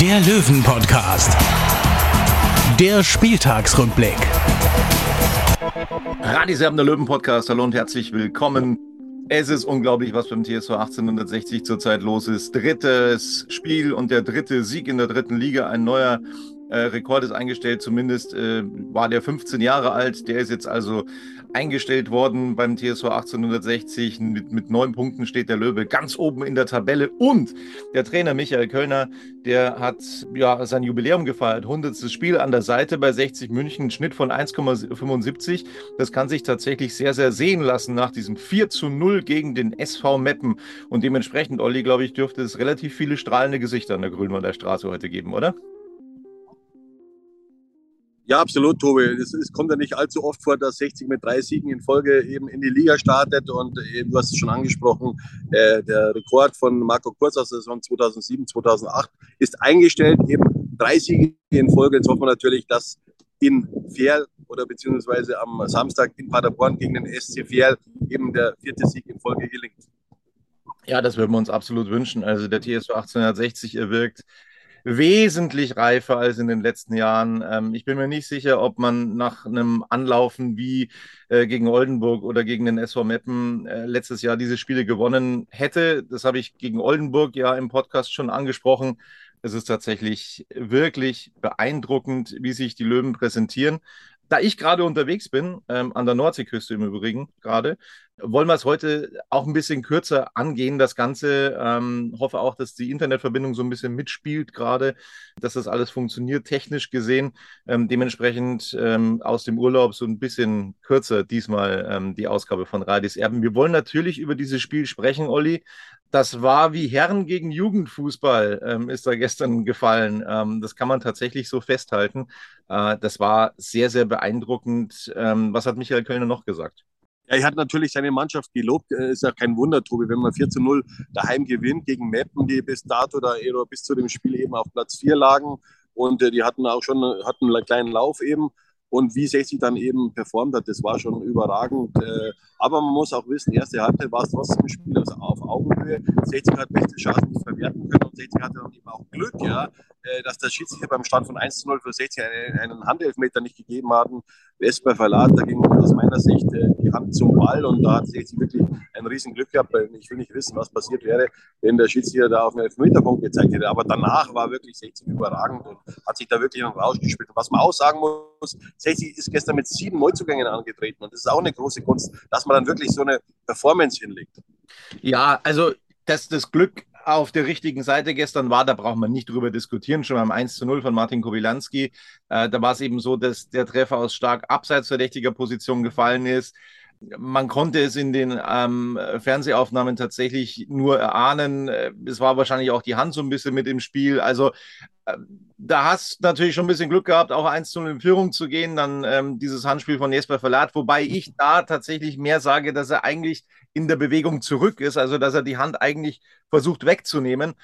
der Löwen-Podcast. Der Spieltagsrückblick. Radiserben der Löwen Podcast. Hallo und herzlich willkommen. Es ist unglaublich, was beim TSV 1860 zurzeit los ist. Drittes Spiel und der dritte Sieg in der dritten Liga. Ein neuer äh, Rekord ist eingestellt. Zumindest äh, war der 15 Jahre alt. Der ist jetzt also eingestellt worden beim TSV 1860. Mit, mit neun Punkten steht der Löwe ganz oben in der Tabelle. Und der Trainer Michael Kölner, der hat ja sein Jubiläum gefeiert. 100. Spiel an der Seite bei 60 München, Schnitt von 1,75. Das kann sich tatsächlich sehr, sehr sehen lassen nach diesem 4 zu 0 gegen den SV Meppen. Und dementsprechend, Olli, glaube ich, dürfte es relativ viele strahlende Gesichter an der Grünwalder Straße heute geben, oder? Ja, absolut, Tobi. Es, kommt ja nicht allzu oft vor, dass 60 mit drei Siegen in Folge eben in die Liga startet. Und eben, du hast es schon angesprochen, äh, der Rekord von Marco Kurz aus der Saison 2007, 2008 ist eingestellt. Eben drei Siege in Folge. Jetzt hoffen wir natürlich, dass in Ferl oder beziehungsweise am Samstag in Paderborn gegen den SC Ferl eben der vierte Sieg in Folge gelingt. Ja, das würden wir uns absolut wünschen. Also der TSV 1860 erwirkt wesentlich reifer als in den letzten Jahren. Ähm, ich bin mir nicht sicher, ob man nach einem Anlaufen wie äh, gegen Oldenburg oder gegen den SV Meppen äh, letztes Jahr diese Spiele gewonnen hätte. Das habe ich gegen Oldenburg ja im Podcast schon angesprochen. Es ist tatsächlich wirklich beeindruckend, wie sich die Löwen präsentieren. Da ich gerade unterwegs bin, ähm, an der Nordseeküste im Übrigen gerade, wollen wir es heute auch ein bisschen kürzer angehen, das Ganze. Ähm, hoffe auch, dass die Internetverbindung so ein bisschen mitspielt gerade, dass das alles funktioniert, technisch gesehen. Ähm, dementsprechend ähm, aus dem Urlaub so ein bisschen kürzer diesmal ähm, die Ausgabe von Radis Erben. Wir wollen natürlich über dieses Spiel sprechen, Olli. Das war wie Herren gegen Jugendfußball, ähm, ist da gestern gefallen. Ähm, das kann man tatsächlich so festhalten. Äh, das war sehr, sehr beeindruckend. was hat Michael Kölner noch gesagt? Ja, er hat natürlich seine Mannschaft gelobt. Äh, ist ja kein Wunder, Tobi, wenn man 4 zu 0 daheim gewinnt gegen Meppen, die bis dato da bis zu dem Spiel eben auf Platz 4 lagen. Und äh, die hatten auch schon hatten einen kleinen Lauf eben. Und wie 60 dann eben performt hat, das war schon überragend. Äh, aber man muss auch wissen, erste Halbzeit war es trotzdem ein Spiel also auf Augenhöhe. 60 hat beste Chancen nicht verwerten können und 60 hatte dann eben auch Glück, ja, dass der Schiedsrichter beim Stand von 1 zu 0 für 60 einen, einen Handelfmeter nicht gegeben hatten. Westber Verlat, da ging aus meiner Sicht äh, die Hand zum Ball und da hat 60 wirklich ein riesen Glück gehabt. Weil ich will nicht wissen, was passiert wäre, wenn der Schiedsrichter da auf einen Elfmeterpunkt gezeigt hätte. Aber danach war wirklich 60 überragend und hat sich da wirklich rausgespielt. Und was man auch sagen muss, 60 ist gestern mit sieben Neuzugängen angetreten und das ist auch eine große Kunst, dass man dann wirklich so eine Performance hinlegt. Ja, also das, das Glück auf der richtigen Seite gestern war, da braucht man nicht drüber diskutieren, schon beim 1 zu 0 von Martin Kowilanski. Äh, da war es eben so, dass der Treffer aus stark abseits verdächtiger Position gefallen ist. Man konnte es in den ähm, Fernsehaufnahmen tatsächlich nur erahnen. Es war wahrscheinlich auch die Hand so ein bisschen mit im Spiel. Also äh, da hast natürlich schon ein bisschen Glück gehabt, auch 1 zu 0 in Führung zu gehen. Dann ähm, dieses Handspiel von Jesper Verlat, wobei ich da tatsächlich mehr sage, dass er eigentlich in der Bewegung zurück ist, also dass er die Hand eigentlich versucht wegzunehmen.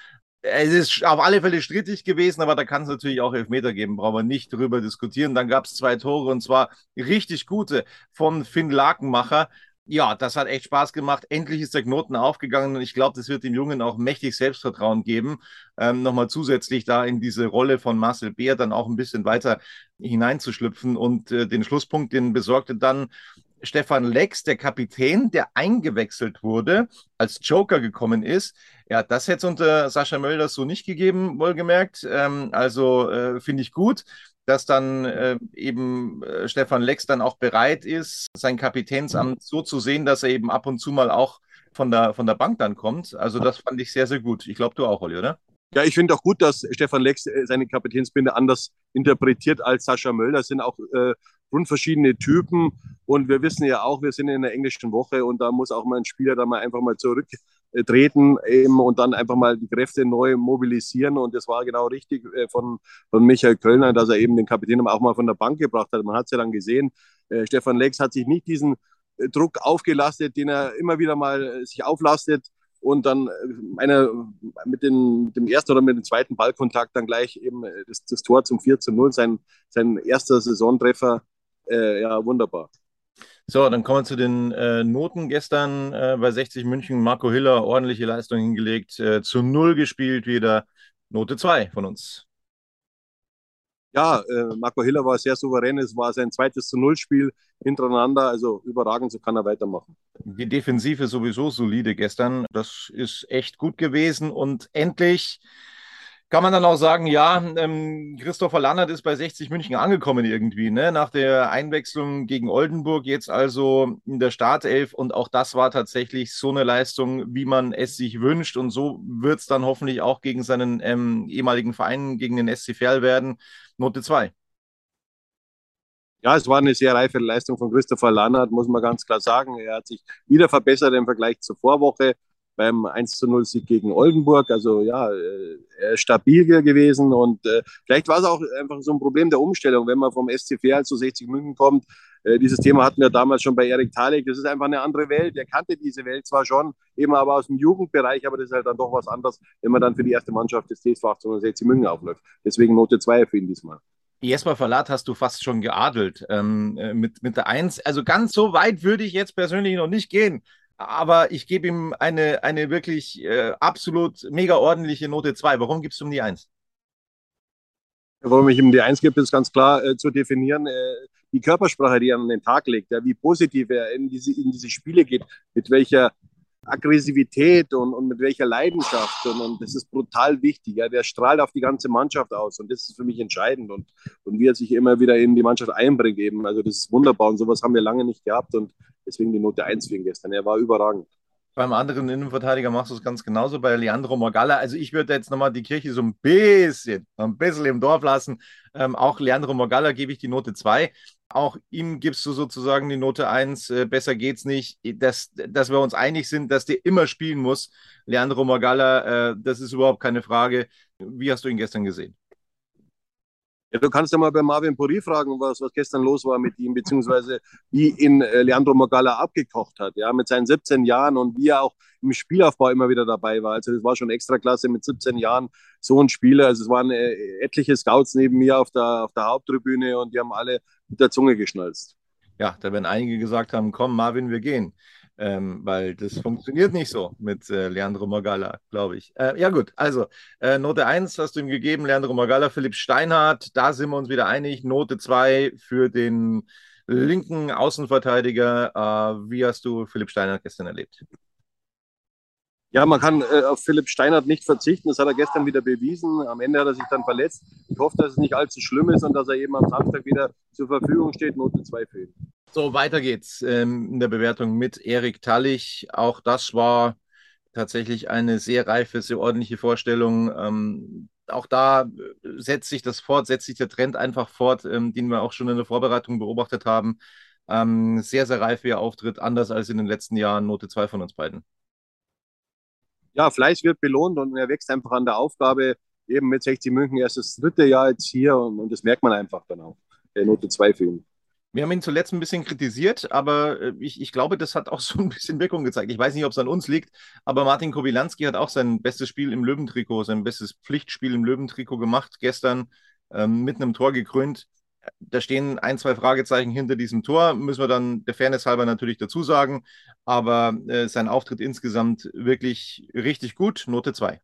Es ist auf alle Fälle strittig gewesen, aber da kann es natürlich auch Elfmeter geben, brauchen wir nicht drüber diskutieren. Dann gab es zwei Tore und zwar richtig gute von Finn Lakenmacher. Ja, das hat echt Spaß gemacht. Endlich ist der Knoten aufgegangen und ich glaube, das wird dem Jungen auch mächtig Selbstvertrauen geben, ähm, nochmal zusätzlich da in diese Rolle von Marcel Beer dann auch ein bisschen weiter hineinzuschlüpfen. Und äh, den Schlusspunkt, den besorgte dann Stefan Lex, der Kapitän, der eingewechselt wurde, als Joker gekommen ist. Ja, das hätte es unter Sascha Mölders so nicht gegeben, wohlgemerkt. Ähm, also äh, finde ich gut, dass dann äh, eben äh, Stefan Lex dann auch bereit ist, sein Kapitänsamt so zu sehen, dass er eben ab und zu mal auch von der, von der Bank dann kommt. Also das fand ich sehr, sehr gut. Ich glaube, du auch, Olli, oder? Ja, ich finde auch gut, dass Stefan Lex äh, seine Kapitänsbinde anders interpretiert als Sascha Möller. Das sind auch äh, grundverschiedene Typen. Und wir wissen ja auch, wir sind in der englischen Woche und da muss auch mal ein Spieler da mal einfach mal zurück äh, treten eben und dann einfach mal die Kräfte neu mobilisieren. Und das war genau richtig äh, von, von Michael Kölner, dass er eben den Kapitän auch mal von der Bank gebracht hat. Man hat es ja dann gesehen, äh, Stefan Lex hat sich nicht diesen Druck aufgelastet, den er immer wieder mal sich auflastet und dann eine, mit, den, dem ersten oder mit dem zweiten Ballkontakt dann gleich eben das, das Tor zum 4 zu 0, sein, sein erster Saisontreffer. Äh, ja, wunderbar. So, dann kommen wir zu den äh, Noten. Gestern äh, bei 60 München Marco Hiller ordentliche Leistung hingelegt, äh, zu Null gespielt wieder. Note 2 von uns. Ja, äh, Marco Hiller war sehr souverän. Es war sein zweites zu Null-Spiel hintereinander. Also überragend, so kann er weitermachen. Die Defensive sowieso solide gestern. Das ist echt gut gewesen. Und endlich kann man dann auch sagen, ja, ähm, Christopher Lannert ist bei 60 München angekommen irgendwie, ne? Nach der Einwechslung gegen Oldenburg, jetzt also in der Startelf und auch das war tatsächlich so eine Leistung, wie man es sich wünscht und so wird es dann hoffentlich auch gegen seinen ähm, ehemaligen Verein, gegen den SC Verl werden. Note 2. Ja, es war eine sehr reife Leistung von Christopher Lannert, muss man ganz klar sagen. Er hat sich wieder verbessert im Vergleich zur Vorwoche beim 1 zu 0 Sieg gegen Oldenburg. Also ja, äh, stabil gewesen und äh, vielleicht war es auch einfach so ein Problem der Umstellung, wenn man vom SCV zu 60 München kommt. Äh, dieses Thema hatten wir damals schon bei Erik Thalek. Das ist einfach eine andere Welt. Er kannte diese Welt zwar schon, eben aber aus dem Jugendbereich, aber das ist halt dann doch was anderes, wenn man dann für die erste Mannschaft des TSV 1860 München aufläuft. Deswegen Note 2 für ihn diesmal. Jesper Verlat hast du fast schon geadelt ähm, äh, mit, mit der 1. Also ganz so weit würde ich jetzt persönlich noch nicht gehen aber ich gebe ihm eine, eine wirklich äh, absolut mega ordentliche Note 2. Warum gibst du ihm die 1? Warum ich ihm die 1 gebe, ist ganz klar äh, zu definieren. Äh, die Körpersprache, die er an den Tag legt, ja, wie positiv er in diese, in diese Spiele geht, mit welcher Aggressivität und, und mit welcher Leidenschaft. Und, und das ist brutal wichtig. Ja. Der strahlt auf die ganze Mannschaft aus und das ist für mich entscheidend. Und, und wie er sich immer wieder in die Mannschaft einbringt, eben. Also das ist wunderbar und sowas haben wir lange nicht gehabt und deswegen die Note 1 für ihn gestern. Er war überragend. Beim anderen Innenverteidiger machst du es ganz genauso bei Leandro Morgalla. Also ich würde jetzt nochmal die Kirche so ein bisschen, ein bisschen im Dorf lassen. Ähm, auch Leandro Morgalla gebe ich die Note 2. Auch ihm gibst du sozusagen die Note 1. Äh, besser geht's nicht. Dass, dass wir uns einig sind, dass der immer spielen muss. Leandro Morgalla, äh, das ist überhaupt keine Frage. Wie hast du ihn gestern gesehen? Ja, du kannst ja mal bei Marvin Puri fragen, was, was gestern los war mit ihm, beziehungsweise wie ihn äh, Leandro Mogala abgekocht hat, ja, mit seinen 17 Jahren und wie er auch im Spielaufbau immer wieder dabei war. Also das war schon extra klasse mit 17 Jahren so ein Spieler. Also es waren äh, etliche Scouts neben mir auf der, auf der Haupttribüne und die haben alle mit der Zunge geschnalzt. Ja, da werden einige gesagt haben, komm Marvin, wir gehen ähm, weil das funktioniert nicht so mit äh, Leandro Magala, glaube ich. Äh, ja gut, also äh, Note 1 hast du ihm gegeben, Leandro Magala, Philipp Steinhardt, da sind wir uns wieder einig. Note 2 für den linken Außenverteidiger. Äh, wie hast du Philipp Steinhardt gestern erlebt? Ja, man kann äh, auf Philipp Steinhardt nicht verzichten. Das hat er gestern wieder bewiesen. Am Ende hat er sich dann verletzt. Ich hoffe, dass es nicht allzu schlimm ist und dass er eben am Samstag wieder zur Verfügung steht. Note 2 für ihn. So, weiter geht's ähm, in der Bewertung mit Erik Tallich. Auch das war tatsächlich eine sehr reife, sehr ordentliche Vorstellung. Ähm, auch da äh, setzt sich das fort, setzt sich der Trend einfach fort, ähm, den wir auch schon in der Vorbereitung beobachtet haben. Ähm, sehr, sehr reif, wie er auftritt, anders als in den letzten Jahren. Note 2 von uns beiden ja, Fleiß wird belohnt und er wächst einfach an der Aufgabe. Eben mit 60 München erst das dritte Jahr jetzt hier und, und das merkt man einfach dann auch. Der Note 2 für ihn. Wir haben ihn zuletzt ein bisschen kritisiert, aber äh, ich, ich glaube, das hat auch so ein bisschen Wirkung gezeigt. Ich weiß nicht, ob es an uns liegt, aber Martin Kobilanski hat auch sein bestes Spiel im Löwentrikot, sein bestes Pflichtspiel im Löwentrikot gemacht, gestern ähm, mit einem Tor gekrönt da stehen ein, zwei Fragezeichen hinter diesem Tor, müssen wir dann der Fairness halber natürlich dazu sagen. Aber äh, sein Auftritt insgesamt wirklich richtig gut, Note 2.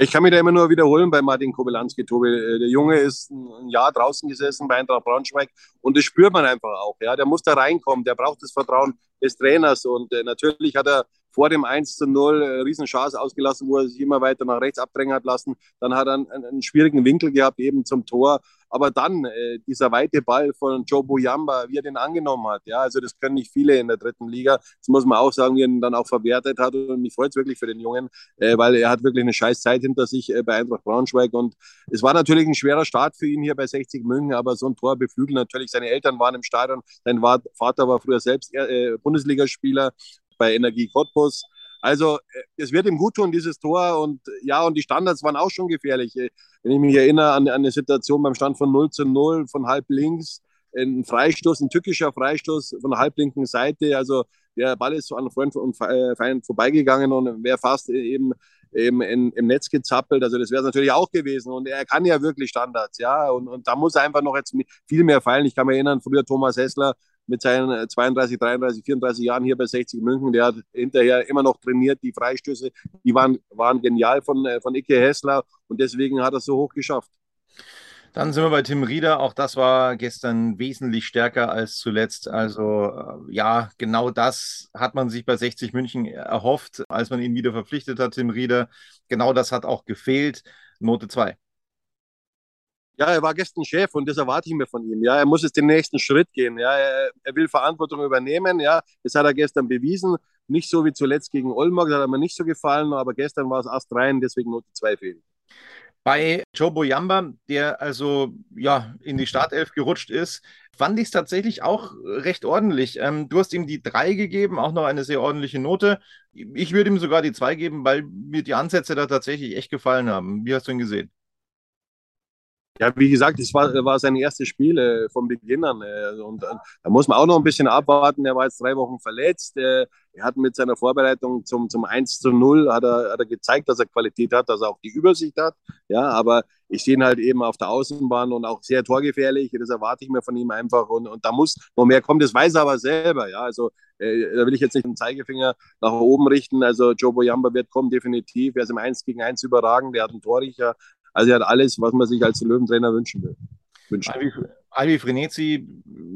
Ich kann mich da immer nur wiederholen bei Martin Kobelanski, Tobi. Äh, der Junge ist ein Jahr draußen gesessen bei Eintracht Braunschweig und das spürt man einfach auch. Ja, der muss da reinkommen, der braucht das Vertrauen des Trainers und äh, natürlich hat er vor dem 1 zu 0 äh, Riesenchance ausgelassen, wo er sich immer weiter nach rechts abdrängen hat lassen. Dann hat er einen, einen schwierigen Winkel gehabt, eben zum Tor. Aber dann äh, dieser weite Ball von Joe Boyamba, wie er den angenommen hat, ja, also das können nicht viele in der dritten Liga. Das muss man auch sagen, wie er ihn dann auch verwertet hat. Und mich freut es wirklich für den Jungen, äh, weil er hat wirklich eine scheiß Zeit hinter sich äh, bei Eintracht Braunschweig. Und es war natürlich ein schwerer Start für ihn hier bei 60 München, aber so ein Tor beflügelt natürlich. Seine Eltern waren im Stadion, sein Vater war früher selbst äh, Bundesligaspieler bei Energie Cottbus. Also es wird ihm gut tun, dieses Tor. Und ja, und die Standards waren auch schon gefährlich. Wenn ich mich erinnere an, an eine Situation beim Stand von 0 zu 0 von halb links, ein Freistoß, ein tückischer Freistoß von der halblinken Seite. Also der Ball ist an Freund und Feind vorbeigegangen und wäre fast eben, eben in, im Netz gezappelt. Also das wäre es natürlich auch gewesen. Und er kann ja wirklich Standards, ja. Und, und da muss er einfach noch jetzt viel mehr fallen. Ich kann mich erinnern, früher Thomas Hessler mit seinen 32, 33, 34 Jahren hier bei 60 München, der hat hinterher immer noch trainiert. Die Freistöße, die waren, waren genial von, von Icke Hessler und deswegen hat er es so hoch geschafft. Dann sind wir bei Tim Rieder. Auch das war gestern wesentlich stärker als zuletzt. Also äh, ja, genau das hat man sich bei 60 München erhofft, als man ihn wieder verpflichtet hat, Tim Rieder. Genau das hat auch gefehlt. Note 2. Ja, er war gestern Chef und das erwarte ich mir von ihm. Ja, er muss jetzt den nächsten Schritt gehen. Ja, er, er will Verantwortung übernehmen. Ja, das hat er gestern bewiesen. Nicht so wie zuletzt gegen Olmark, das hat mir nicht so gefallen, aber gestern war es Ast rein, deswegen Note 2 fehlen. Bei Joe Boyamba, der also ja in die Startelf gerutscht ist, fand ich es tatsächlich auch recht ordentlich. Ähm, du hast ihm die 3 gegeben, auch noch eine sehr ordentliche Note. Ich würde ihm sogar die 2 geben, weil mir die Ansätze da tatsächlich echt gefallen haben. Wie hast du ihn gesehen? Ja, wie gesagt, es war, war sein erstes Spiel äh, von Beginn an. Äh, und äh, da muss man auch noch ein bisschen abwarten. Er war jetzt drei Wochen verletzt. Äh, er hat mit seiner Vorbereitung zum, zum 1 zu 0 hat er, hat er gezeigt, dass er Qualität hat, dass er auch die Übersicht hat. Ja, aber ich sehe ihn halt eben auf der Außenbahn und auch sehr torgefährlich. Das erwarte ich mir von ihm einfach. Und, und da muss noch mehr kommen. Das weiß er aber selber. Ja, also äh, da will ich jetzt nicht den Zeigefinger nach oben richten. Also Joe Boyamba wird kommen, definitiv. Er ist im 1 gegen 1 überragend. Er hat einen Torrichter. Also er hat alles, was man sich als Löwentrainer wünschen will. Wünschen. Albi Frenetzi,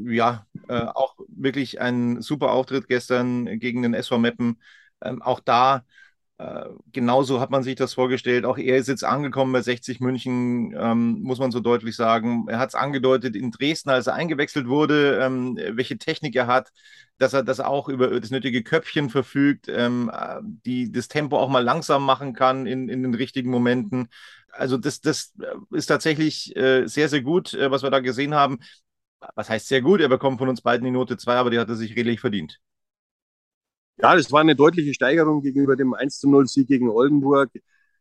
ja, äh, auch wirklich ein super Auftritt gestern gegen den SV Meppen. Ähm, auch da äh, genauso hat man sich das vorgestellt. Auch er ist jetzt angekommen bei 60 München, ähm, muss man so deutlich sagen. Er hat es angedeutet in Dresden, als er eingewechselt wurde, ähm, welche Technik er hat, dass er das auch über das nötige Köpfchen verfügt, ähm, die das Tempo auch mal langsam machen kann in, in den richtigen Momenten also das, das äh, ist tatsächlich äh, sehr, sehr gut, äh, was wir da gesehen haben. Was heißt sehr gut? Er bekommt von uns beiden die Note 2, aber die hat er sich redlich verdient. Ja, das war eine deutliche Steigerung gegenüber dem 1 0 Sieg gegen Oldenburg.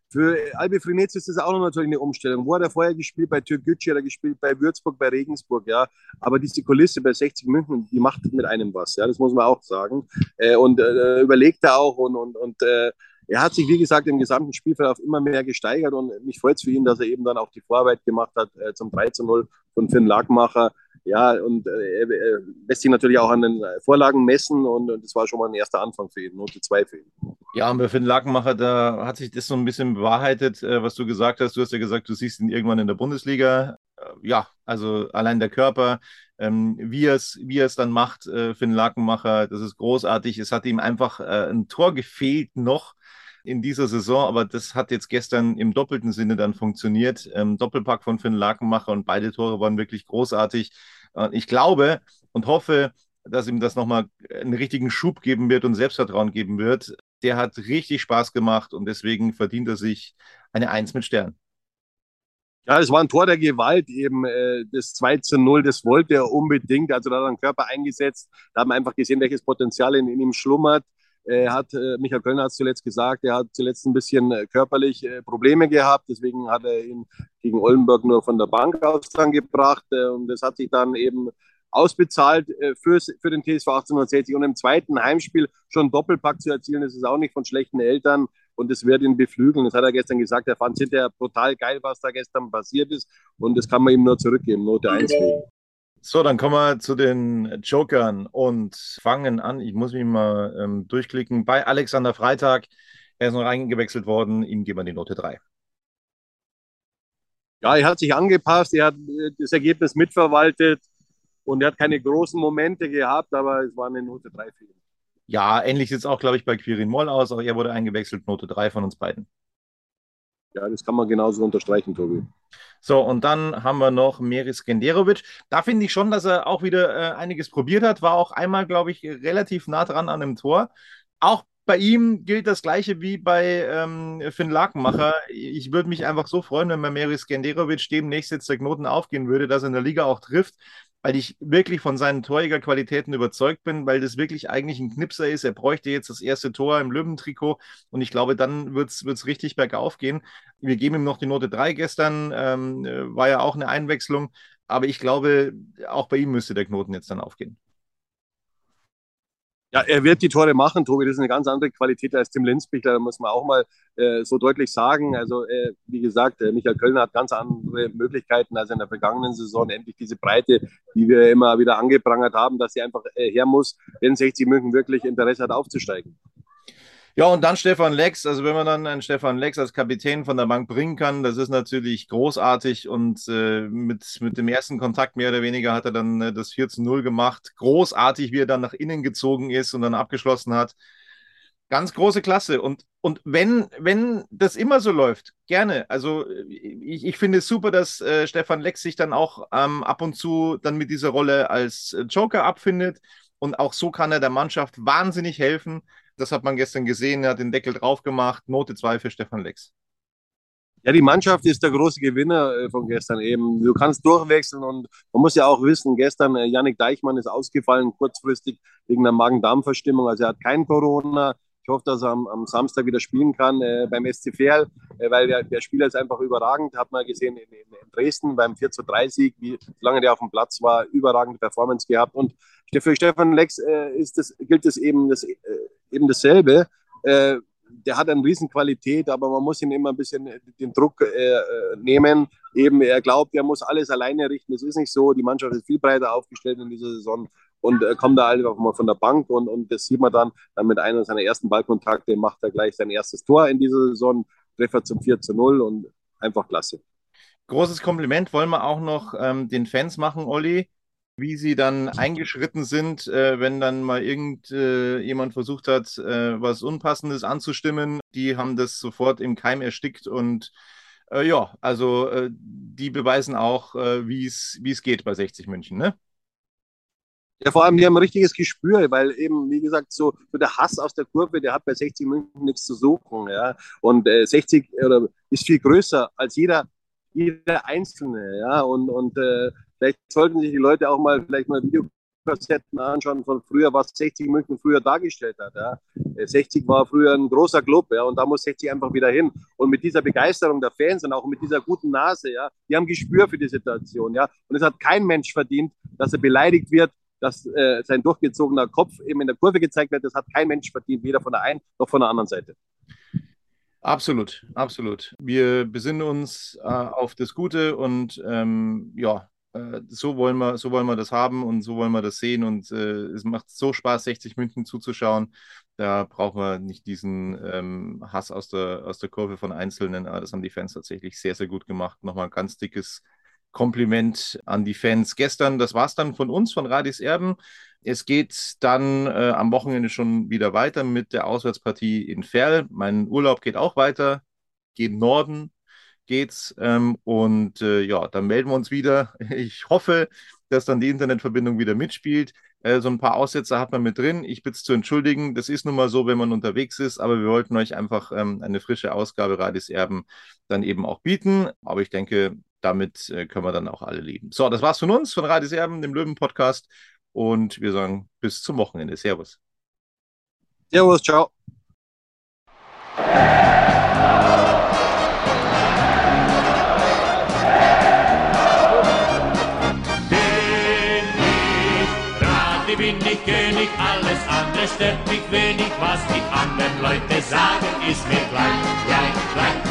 Für Albi Frinetz ist das auch noch natürlich eine Umstellung. Wo hat er vorher gespielt? Bei Türkgücü, hat er gespielt bei Würzburg, bei Regensburg, ja. Aber diese Kulisse bei 60 München, die macht mit einem was, ja. Das muss man auch sagen. Äh, und äh, überlegt er auch und, und, und äh, er hat sich, wie gesagt, im gesamten Spielverlauf immer mehr gesteigert und mich freut es für ihn, dass er eben dann auch die Vorarbeit gemacht hat äh, zum 3 zu 0 von Finn Lagmacher. Ja, und äh, er lässt sich natürlich auch an den Vorlagen messen und, und das war schon mal ein erster Anfang für ihn, Note 2 für ihn. Ja, und bei Finn Lagenmacher, da hat sich das so ein bisschen bewahrheitet, äh, was du gesagt hast. Du hast ja gesagt, du siehst ihn irgendwann in der Bundesliga. Äh, ja, also allein der Körper, ähm, wie er es wie dann macht, äh, Finn Lagenmacher, das ist großartig. Es hat ihm einfach äh, ein Tor gefehlt noch in dieser Saison, aber das hat jetzt gestern im doppelten Sinne dann funktioniert. Ähm, Doppelpack von Finn Lakenmacher und beide Tore waren wirklich großartig. Und ich glaube und hoffe, dass ihm das nochmal einen richtigen Schub geben wird und Selbstvertrauen geben wird. Der hat richtig Spaß gemacht und deswegen verdient er sich eine Eins mit Stern. Ja, es war ein Tor der Gewalt, eben äh, das 2 zu 0, das wollte er unbedingt. Also da hat er den Körper eingesetzt. Da haben wir einfach gesehen, welches Potenzial in, in ihm schlummert. Er hat, äh, Michael Kölner hat zuletzt gesagt, er hat zuletzt ein bisschen äh, körperlich Probleme gehabt, deswegen hat er ihn gegen Oldenburg nur von der Bank aus dann gebracht und das hat sich dann eben ausbezahlt fürs, für den TSV 1860 und im zweiten Heimspiel schon Doppelpack zu erzielen, das ist auch nicht von schlechten Eltern und das wird ihn beflügeln. Das hat er gestern gesagt, er fand es hinterher brutal geil, was da gestern passiert ist und das kann man ihm nur zurückgeben, Note 1 geben. So, dann kommen wir zu den Jokern und fangen an. Ich muss mich mal ähm, durchklicken. Bei Alexander Freitag, er ist noch eingewechselt worden. Ihm geben wir die Note 3. Ja, er hat sich angepasst, er hat äh, das Ergebnis mitverwaltet und er hat keine großen Momente gehabt, aber es war eine Note 3 für ihn. Ja, ähnlich sieht es auch, glaube ich, bei Quirin Moll aus. Auch er wurde eingewechselt, Note 3 von uns beiden. Ja, das kann man genauso unterstreichen, Tobi. So, und dann haben wir noch Meris Genderovic. Da finde ich schon, dass er auch wieder äh, einiges probiert hat. War auch einmal, glaube ich, relativ nah dran an dem Tor. Auch bei ihm gilt das Gleiche wie bei ähm, Finn Lakenmacher. Ich würde mich einfach so freuen, wenn bei Meris Genderovic demnächst jetzt der Knoten aufgehen würde, dass er in der Liga auch trifft. Weil ich wirklich von seinen Torjägerqualitäten überzeugt bin, weil das wirklich eigentlich ein Knipser ist. Er bräuchte jetzt das erste Tor im Löwentrikot und ich glaube, dann wird es richtig bergauf gehen. Wir geben ihm noch die Note 3 gestern, ähm, war ja auch eine Einwechslung, aber ich glaube, auch bei ihm müsste der Knoten jetzt dann aufgehen. Ja, er wird die Tore machen, Tobi. Das ist eine ganz andere Qualität als Tim Linsbichler, muss man auch mal äh, so deutlich sagen. Also, äh, wie gesagt, äh, Michael Kölner hat ganz andere Möglichkeiten als in der vergangenen Saison. Endlich diese Breite, die wir immer wieder angeprangert haben, dass sie einfach äh, her muss, wenn 60 München wirklich Interesse hat, aufzusteigen. Ja, und dann Stefan Lex. Also wenn man dann einen Stefan Lex als Kapitän von der Bank bringen kann, das ist natürlich großartig. Und äh, mit, mit dem ersten Kontakt mehr oder weniger hat er dann äh, das 4 zu 0 gemacht. Großartig, wie er dann nach innen gezogen ist und dann abgeschlossen hat. Ganz große Klasse. Und, und wenn, wenn das immer so läuft, gerne. Also ich, ich finde es super, dass äh, Stefan Lex sich dann auch ähm, ab und zu dann mit dieser Rolle als äh, Joker abfindet. Und auch so kann er der Mannschaft wahnsinnig helfen. Das hat man gestern gesehen. Er hat den Deckel drauf gemacht. Note 2 für Stefan Lex. Ja, die Mannschaft ist der große Gewinner äh, von gestern eben. Du kannst durchwechseln und man muss ja auch wissen, gestern äh, Yannick Deichmann ist ausgefallen, kurzfristig wegen einer Magen-Darm-Verstimmung. Also er hat kein Corona. Ich hoffe, dass er am, am Samstag wieder spielen kann äh, beim SC Verl, äh, weil der, der Spieler ist einfach überragend. Hat man gesehen in, in, in Dresden beim 4 zu 3 Sieg, wie lange der auf dem Platz war, überragende Performance gehabt. Und für Stefan Lex äh, ist das, gilt es eben, das, äh, eben dasselbe. Äh, der hat eine Riesenqualität, aber man muss ihn immer ein bisschen den Druck äh, nehmen. Eben, er glaubt, er muss alles alleine richten. Das ist nicht so. Die Mannschaft ist viel breiter aufgestellt in dieser Saison und äh, kommt da einfach mal von der Bank und, und das sieht man dann, dann mit einem seiner ersten Ballkontakte macht er gleich sein erstes Tor in dieser Saison, Treffer zum 4 zu 0 und einfach klasse. Großes Kompliment wollen wir auch noch ähm, den Fans machen, Olli wie sie dann eingeschritten sind, äh, wenn dann mal irgendjemand äh, versucht hat, äh, was Unpassendes anzustimmen. Die haben das sofort im Keim erstickt und äh, ja, also äh, die beweisen auch, wie es geht bei 60 München, ne? Ja, vor allem, die haben ein richtiges Gespür, weil eben, wie gesagt, so, so der Hass aus der Kurve, der hat bei 60 München nichts zu suchen. Ja? Und 60 oder, ist viel größer als jeder, jeder Einzelne. Ja? Und, und Vielleicht sollten sich die Leute auch mal vielleicht mal Videokassetten anschauen von früher, was 60 München früher dargestellt hat. Ja. 60 war früher ein großer Club, ja, und da muss 60 einfach wieder hin. Und mit dieser Begeisterung der Fans und auch mit dieser guten Nase, ja, die haben Gespür für die Situation, ja. Und es hat kein Mensch verdient, dass er beleidigt wird, dass äh, sein durchgezogener Kopf eben in der Kurve gezeigt wird. Das hat kein Mensch verdient, weder von der einen noch von der anderen Seite. Absolut, absolut. Wir besinnen uns äh, auf das Gute und ähm, ja, äh, so wollen wir, so wollen wir das haben und so wollen wir das sehen. Und äh, es macht so Spaß, 60 München zuzuschauen. Da brauchen wir nicht diesen ähm, Hass aus der, aus der Kurve von Einzelnen. Aber das haben die Fans tatsächlich sehr, sehr gut gemacht. Nochmal ein ganz dickes Kompliment an die Fans gestern. Das war es dann von uns, von Radis Erben. Es geht dann äh, am Wochenende schon wieder weiter mit der Auswärtspartie in Ferl. Mein Urlaub geht auch weiter, geht Norden, geht's. Ähm, und äh, ja, dann melden wir uns wieder. Ich hoffe, dass dann die Internetverbindung wieder mitspielt. Äh, so ein paar Aussätze hat man mit drin. Ich bitte zu entschuldigen. Das ist nun mal so, wenn man unterwegs ist. Aber wir wollten euch einfach ähm, eine frische Ausgabe Radis Erben dann eben auch bieten. Aber ich denke, damit äh, können wir dann auch alle leben. So, das war's von uns, von Radis Erben, dem Löwen-Podcast. Und wir sagen bis zum Wochenende. Servus. Servus, ciao. bin ich König, alles andere stört mich wenig, was die anderen Leute sagen, ist mir gleich, gleich, gleich.